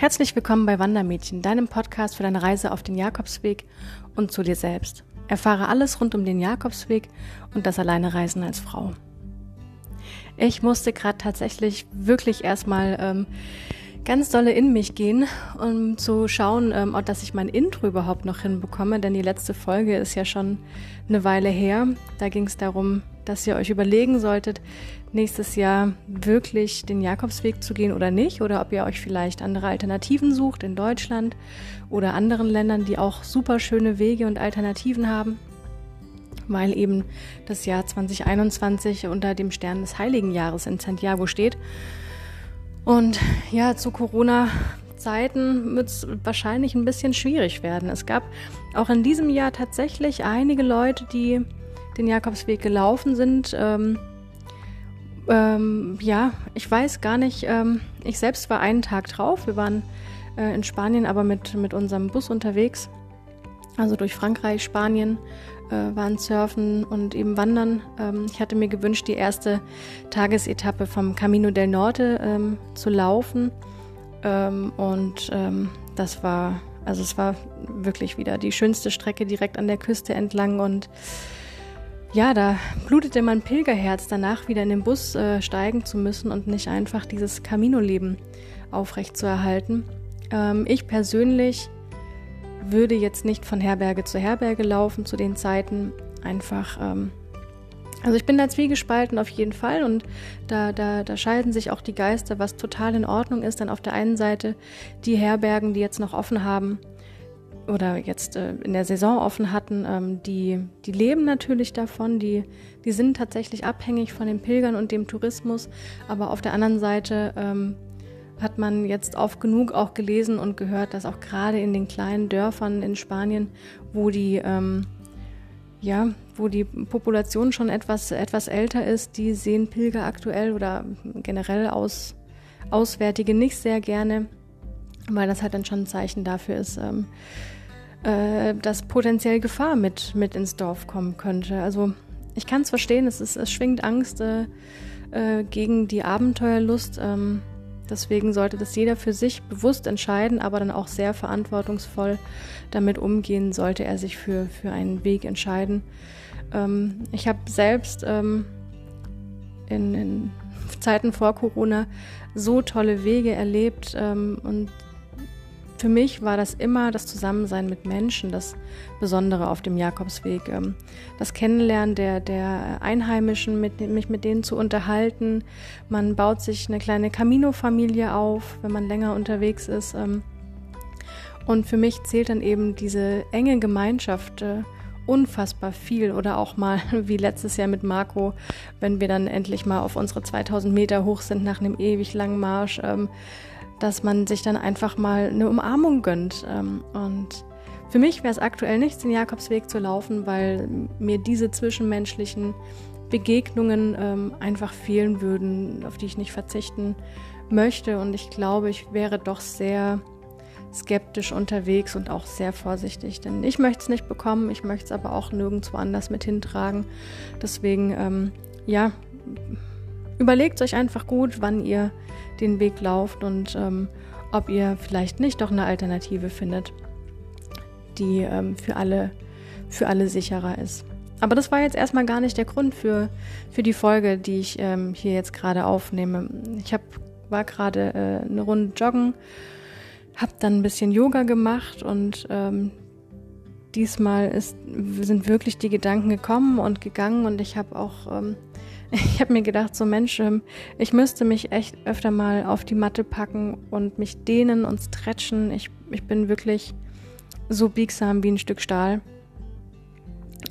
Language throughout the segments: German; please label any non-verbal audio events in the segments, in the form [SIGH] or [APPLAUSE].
Herzlich willkommen bei Wandermädchen, deinem Podcast für deine Reise auf den Jakobsweg und zu dir selbst. Erfahre alles rund um den Jakobsweg und das alleine Reisen als Frau. Ich musste gerade tatsächlich wirklich erstmal ähm, ganz dolle in mich gehen, um zu schauen, ähm, dass ich mein Intro überhaupt noch hinbekomme, denn die letzte Folge ist ja schon eine Weile her. Da ging es darum, dass ihr euch überlegen solltet, nächstes Jahr wirklich den Jakobsweg zu gehen oder nicht, oder ob ihr euch vielleicht andere Alternativen sucht in Deutschland oder anderen Ländern, die auch super schöne Wege und Alternativen haben, weil eben das Jahr 2021 unter dem Stern des Heiligen Jahres in Santiago steht. Und ja, zu Corona Zeiten wird es wahrscheinlich ein bisschen schwierig werden. Es gab auch in diesem Jahr tatsächlich einige Leute, die den Jakobsweg gelaufen sind. Ähm, ähm, ja, ich weiß gar nicht. Ähm, ich selbst war einen Tag drauf. Wir waren äh, in Spanien, aber mit, mit unserem Bus unterwegs. Also durch Frankreich, Spanien, äh, waren surfen und eben wandern. Ähm, ich hatte mir gewünscht, die erste Tagesetappe vom Camino del Norte ähm, zu laufen. Ähm, und das war, also es war wirklich wieder die schönste Strecke direkt an der Küste entlang und ja, da blutete mein Pilgerherz danach, wieder in den Bus äh, steigen zu müssen und nicht einfach dieses Camino-Leben aufrechtzuerhalten. Ähm, ich persönlich würde jetzt nicht von Herberge zu Herberge laufen zu den Zeiten. Einfach, ähm, also ich bin da zwiegespalten auf jeden Fall und da, da, da scheiden sich auch die Geister, was total in Ordnung ist. Dann auf der einen Seite die Herbergen, die jetzt noch offen haben oder jetzt äh, in der Saison offen hatten, ähm, die, die leben natürlich davon, die, die sind tatsächlich abhängig von den Pilgern und dem Tourismus, aber auf der anderen Seite ähm, hat man jetzt oft genug auch gelesen und gehört, dass auch gerade in den kleinen Dörfern in Spanien, wo die ähm, ja, wo die Population schon etwas, etwas älter ist, die sehen Pilger aktuell oder generell aus, Auswärtige nicht sehr gerne, weil das halt dann schon ein Zeichen dafür ist, ähm, äh, dass potenziell Gefahr mit, mit ins Dorf kommen könnte. Also ich kann es verstehen, es, schwingt Angst äh, äh, gegen die Abenteuerlust. Ähm, Deswegen sollte das jeder für sich bewusst entscheiden, aber dann auch sehr verantwortungsvoll damit umgehen, sollte er sich für, für einen Weg entscheiden. Ähm, ich habe selbst ähm, in, in, Zeiten vor Corona so tolle Wege erlebt ähm, und für mich war das immer das Zusammensein mit Menschen, das Besondere auf dem Jakobsweg. Ähm, das Kennenlernen der, der Einheimischen, mit, mich mit denen zu unterhalten. Man baut sich eine kleine Camino-Familie auf, wenn man länger unterwegs ist. Ähm. Und für mich zählt dann eben diese enge Gemeinschaft äh, unfassbar viel. Oder auch mal [LAUGHS] wie letztes Jahr mit Marco, wenn wir dann endlich mal auf unsere 2000 Meter hoch sind nach einem ewig langen Marsch ähm, dass man sich dann einfach mal eine Umarmung gönnt. Ähm, und für mich wäre es aktuell nichts, den Jakobsweg zu laufen, weil mir diese zwischenmenschlichen Begegnungen ähm, einfach fehlen würden, auf die ich nicht verzichten möchte. Und ich glaube, ich wäre doch sehr skeptisch unterwegs und auch sehr vorsichtig, denn ich möchte es nicht bekommen, ich möchte es aber auch nirgendwo anders mit hintragen. Deswegen, ähm, ja, überlegt euch einfach gut, wann ihr den Weg lauft und ähm, ob ihr vielleicht nicht doch eine Alternative findet, die ähm, für, alle, für alle sicherer ist. Aber das war jetzt erstmal gar nicht der Grund für, für die Folge, die ich ähm, hier jetzt gerade aufnehme. Ich hab, war gerade äh, eine Runde joggen, habe dann ein bisschen Yoga gemacht und ähm, diesmal ist, sind wirklich die Gedanken gekommen und gegangen und ich habe auch ähm, ich habe mir gedacht, so Mensch, ähm, ich müsste mich echt öfter mal auf die Matte packen und mich dehnen und stretchen. Ich, ich bin wirklich so biegsam wie ein Stück Stahl.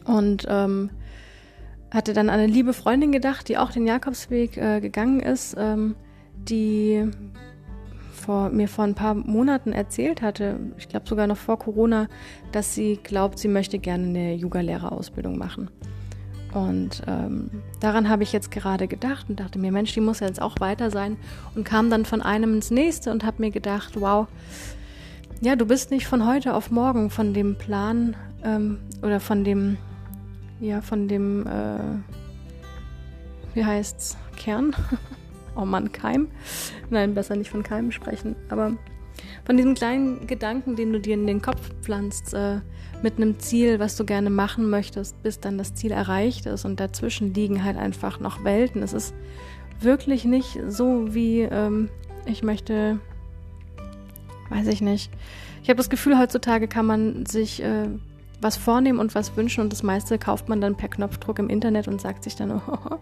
Und ähm, hatte dann an eine liebe Freundin gedacht, die auch den Jakobsweg äh, gegangen ist, ähm, die vor, mir vor ein paar Monaten erzählt hatte, ich glaube sogar noch vor Corona, dass sie glaubt, sie möchte gerne eine Yoga-Lehrerausbildung machen. Und ähm, daran habe ich jetzt gerade gedacht und dachte mir, Mensch, die muss ja jetzt auch weiter sein. Und kam dann von einem ins nächste und habe mir gedacht, wow, ja, du bist nicht von heute auf morgen von dem Plan ähm, oder von dem, ja, von dem, äh, wie heißt's, Kern? [LAUGHS] oh Mann, Keim. Nein, besser nicht von Keim sprechen. Aber von diesem kleinen Gedanken, den du dir in den Kopf pflanzt, äh, mit einem Ziel, was du gerne machen möchtest, bis dann das Ziel erreicht ist und dazwischen liegen halt einfach noch Welten. Es ist wirklich nicht so wie ähm, ich möchte, weiß ich nicht. Ich habe das Gefühl, heutzutage kann man sich äh, was vornehmen und was wünschen und das meiste kauft man dann per Knopfdruck im Internet und sagt sich dann, [LAUGHS] oh,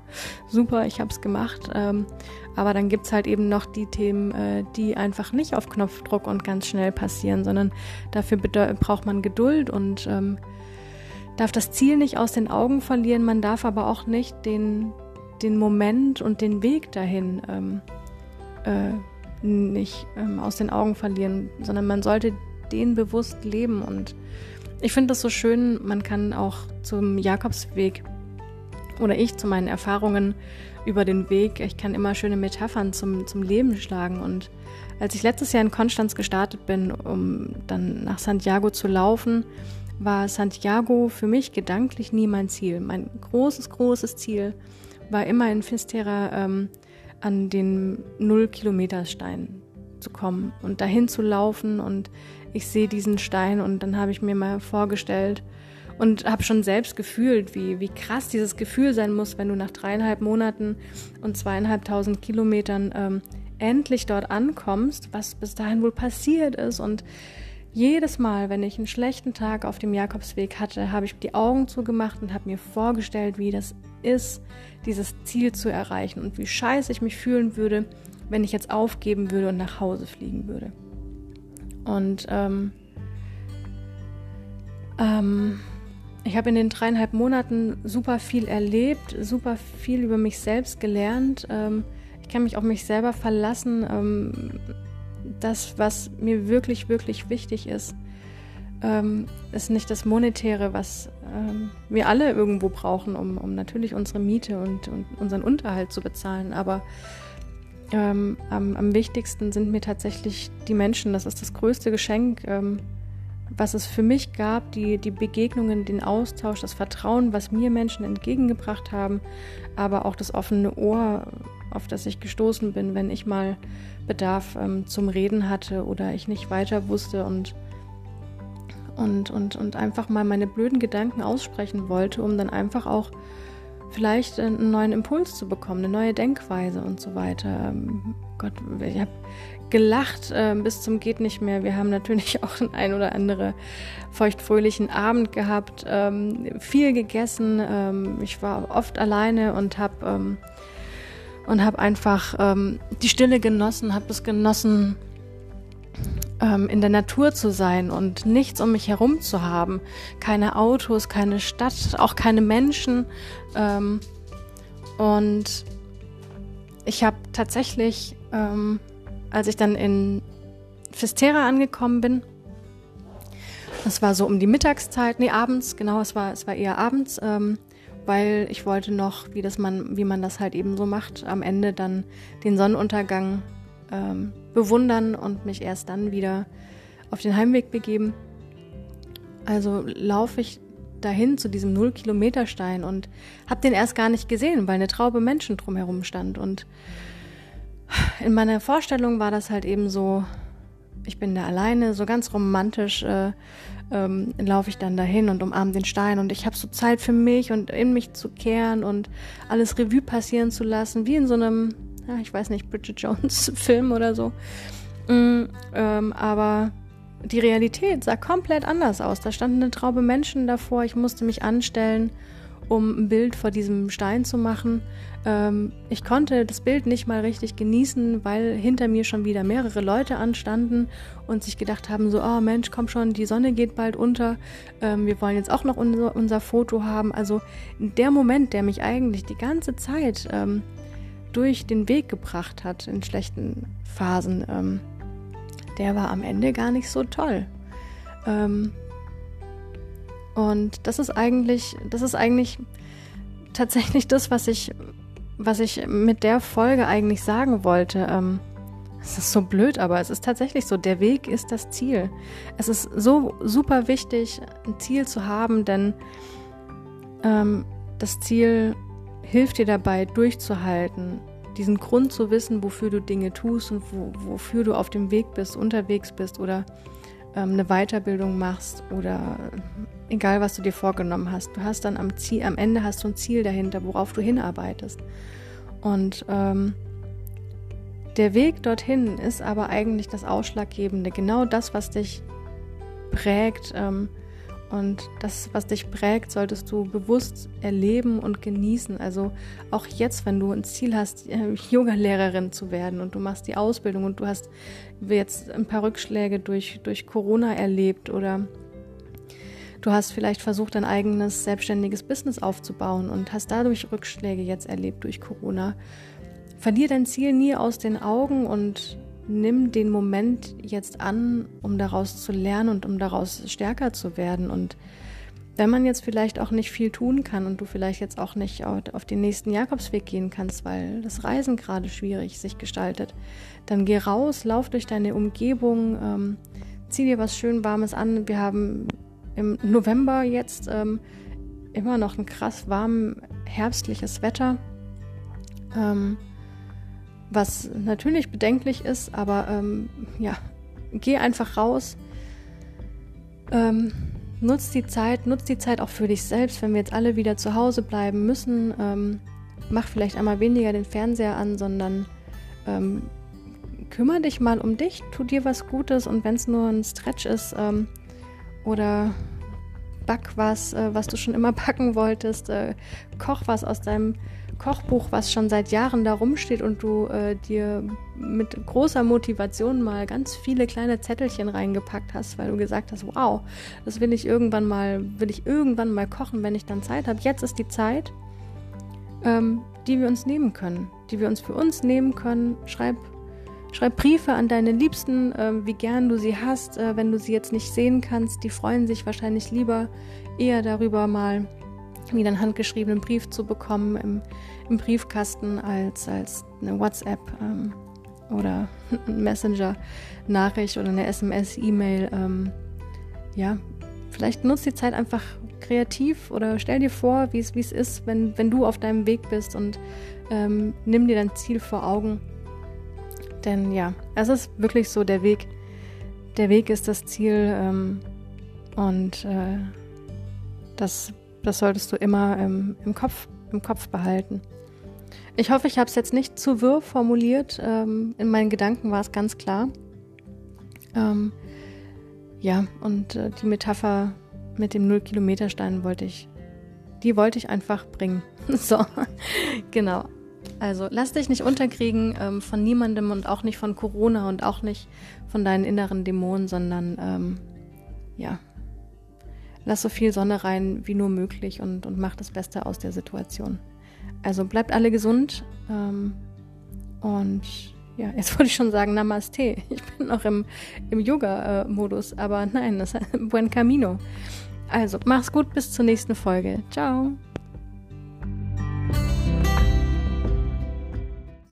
super, ich habe es gemacht. Ähm, aber dann gibt es halt eben noch die Themen, äh, die einfach nicht auf Knopfdruck und ganz schnell passieren, sondern dafür braucht man Geduld und ähm, darf das Ziel nicht aus den Augen verlieren. Man darf aber auch nicht den, den Moment und den Weg dahin ähm, äh, nicht ähm, aus den Augen verlieren, sondern man sollte den bewusst leben und ich finde das so schön, man kann auch zum Jakobsweg oder ich zu meinen Erfahrungen über den Weg, ich kann immer schöne Metaphern zum, zum Leben schlagen. Und als ich letztes Jahr in Konstanz gestartet bin, um dann nach Santiago zu laufen, war Santiago für mich gedanklich nie mein Ziel. Mein großes, großes Ziel war immer in Fisterra ähm, an den Null-Kilometer-Stein zu kommen und dahin zu laufen. Und ich sehe diesen Stein und dann habe ich mir mal vorgestellt und habe schon selbst gefühlt, wie, wie krass dieses Gefühl sein muss, wenn du nach dreieinhalb Monaten und zweieinhalbtausend Kilometern ähm, endlich dort ankommst, was bis dahin wohl passiert ist. Und jedes Mal, wenn ich einen schlechten Tag auf dem Jakobsweg hatte, habe ich die Augen zugemacht und habe mir vorgestellt, wie das ist, dieses Ziel zu erreichen und wie scheiße ich mich fühlen würde, wenn ich jetzt aufgeben würde und nach Hause fliegen würde. Und ähm, ähm, ich habe in den dreieinhalb Monaten super viel erlebt, super viel über mich selbst gelernt. Ähm, ich kann mich auf mich selber verlassen. Ähm, das, was mir wirklich, wirklich wichtig ist, ähm, ist nicht das Monetäre, was ähm, wir alle irgendwo brauchen, um, um natürlich unsere Miete und, und unseren Unterhalt zu bezahlen. Aber ähm, am, am, wichtigsten sind mir tatsächlich die Menschen. Das ist das größte Geschenk, ähm, was es für mich gab. Die, die Begegnungen, den Austausch, das Vertrauen, was mir Menschen entgegengebracht haben, aber auch das offene Ohr, auf das ich gestoßen bin, wenn ich mal Bedarf ähm, zum Reden hatte oder ich nicht weiter wusste und, und, und, und einfach mal meine blöden Gedanken aussprechen wollte, um dann einfach auch vielleicht einen neuen Impuls zu bekommen, eine neue Denkweise und so weiter. Ähm, Gott, ich habe gelacht äh, bis zum geht nicht mehr. Wir haben natürlich [LAUGHS] auch den ein oder andere feuchtfröhlichen Abend gehabt, ähm, viel gegessen. Ähm, ich war oft alleine und habe ähm, und habe einfach ähm, die Stille genossen, habe es genossen, ähm, in der Natur zu sein und nichts um mich herum zu haben. Keine Autos, keine Stadt, auch keine Menschen. Ähm, und ich habe tatsächlich, ähm, als ich dann in Fistera angekommen bin, das war so um die Mittagszeit, nee, abends, genau, es war, es war eher abends, ähm, weil ich wollte noch, wie, das man, wie man das halt eben so macht, am Ende dann den Sonnenuntergang ähm, bewundern und mich erst dann wieder auf den Heimweg begeben. Also laufe ich dahin zu diesem Null-Kilometer-Stein und habe den erst gar nicht gesehen, weil eine Traube Menschen drumherum stand. Und in meiner Vorstellung war das halt eben so, ich bin da alleine, so ganz romantisch äh, ähm, laufe ich dann dahin und umarme den Stein und ich habe so Zeit für mich und in mich zu kehren und alles Revue passieren zu lassen, wie in so einem ich weiß nicht, Bridget Jones [LAUGHS] Film oder so. Mm, ähm, aber die Realität sah komplett anders aus. Da standen eine Traube Menschen davor. Ich musste mich anstellen, um ein Bild vor diesem Stein zu machen. Ähm, ich konnte das Bild nicht mal richtig genießen, weil hinter mir schon wieder mehrere Leute anstanden und sich gedacht haben, so, oh Mensch, komm schon, die Sonne geht bald unter. Ähm, wir wollen jetzt auch noch unser, unser Foto haben. Also der Moment, der mich eigentlich die ganze Zeit ähm, durch den Weg gebracht hat in schlechten Phasen, ähm, der war am Ende gar nicht so toll. Ähm, und das ist eigentlich, das ist eigentlich tatsächlich das, was ich, was ich mit der Folge eigentlich sagen wollte. Ähm, es ist so blöd, aber es ist tatsächlich so. Der Weg ist das Ziel. Es ist so super wichtig, ein Ziel zu haben, denn ähm, das Ziel hilft dir dabei, durchzuhalten, diesen Grund zu wissen, wofür du Dinge tust und wo, wofür du auf dem Weg bist, unterwegs bist oder ähm, eine Weiterbildung machst oder egal, was du dir vorgenommen hast. Du hast dann am Ziel, am Ende hast du ein Ziel dahinter, worauf du hinarbeitest. Und ähm, der Weg dorthin ist aber eigentlich das Ausschlaggebende, genau das, was dich prägt. Ähm, und das, was dich prägt, solltest du bewusst erleben und genießen. Also auch jetzt, wenn du ein Ziel hast, äh, Yoga-Lehrerin zu werden und du machst die Ausbildung und du hast jetzt ein paar Rückschläge durch, durch Corona erlebt oder du hast vielleicht versucht, ein eigenes selbstständiges Business aufzubauen und hast dadurch Rückschläge jetzt erlebt durch Corona. Verlier dein Ziel nie aus den Augen und nimm den Moment jetzt an, um daraus zu lernen und um daraus stärker zu werden. Und wenn man jetzt vielleicht auch nicht viel tun kann und du vielleicht jetzt auch nicht auf den nächsten Jakobsweg gehen kannst, weil das Reisen gerade schwierig sich gestaltet, dann geh raus, lauf durch deine Umgebung, ähm, zieh dir was schön Warmes an. Wir haben im November jetzt ähm, immer noch ein krass warm herbstliches Wetter. Ähm, was natürlich bedenklich ist, aber ähm, ja, geh einfach raus. Ähm, nutz die Zeit, nutz die Zeit auch für dich selbst, wenn wir jetzt alle wieder zu Hause bleiben müssen. Ähm, mach vielleicht einmal weniger den Fernseher an, sondern ähm, kümmere dich mal um dich, tu dir was Gutes und wenn es nur ein Stretch ist ähm, oder back was, äh, was du schon immer [LAUGHS] backen wolltest, äh, koch was aus deinem Kochbuch, was schon seit Jahren da rumsteht und du äh, dir mit großer Motivation mal ganz viele kleine Zettelchen reingepackt hast, weil du gesagt hast, wow, das will ich irgendwann mal, will ich irgendwann mal kochen, wenn ich dann Zeit habe. Jetzt ist die Zeit, ähm, die wir uns nehmen können, die wir uns für uns nehmen können. Schreib, schreib Briefe an deine Liebsten, äh, wie gern du sie hast, äh, wenn du sie jetzt nicht sehen kannst. Die freuen sich wahrscheinlich lieber eher darüber mal wieder einen handgeschriebenen Brief zu bekommen im, im Briefkasten als, als eine WhatsApp ähm, oder [LAUGHS] Messenger-Nachricht oder eine SMS, E-Mail. Ähm, ja, vielleicht nutzt die Zeit einfach kreativ oder stell dir vor, wie es ist, wenn, wenn du auf deinem Weg bist und ähm, nimm dir dein Ziel vor Augen. Denn ja, es ist wirklich so, der Weg, der Weg ist das Ziel ähm, und äh, das das solltest du immer ähm, im, Kopf, im Kopf behalten. Ich hoffe, ich habe es jetzt nicht zu wirr formuliert. Ähm, in meinen Gedanken war es ganz klar. Ähm, ja, und äh, die Metapher mit dem Null-Kilometer-Stein wollte ich, die wollte ich einfach bringen. [LAUGHS] so, genau. Also lass dich nicht unterkriegen ähm, von niemandem und auch nicht von Corona und auch nicht von deinen inneren Dämonen, sondern ähm, ja, lass so viel Sonne rein wie nur möglich und, und mach das Beste aus der Situation. Also bleibt alle gesund ähm, und ja, [LAUGHS] jetzt wollte ich schon sagen Namaste. Ich bin noch im, im Yoga-Modus, aber nein, das ist [LAUGHS] Buen Camino. Also, mach's gut, bis zur nächsten Folge. Ciao.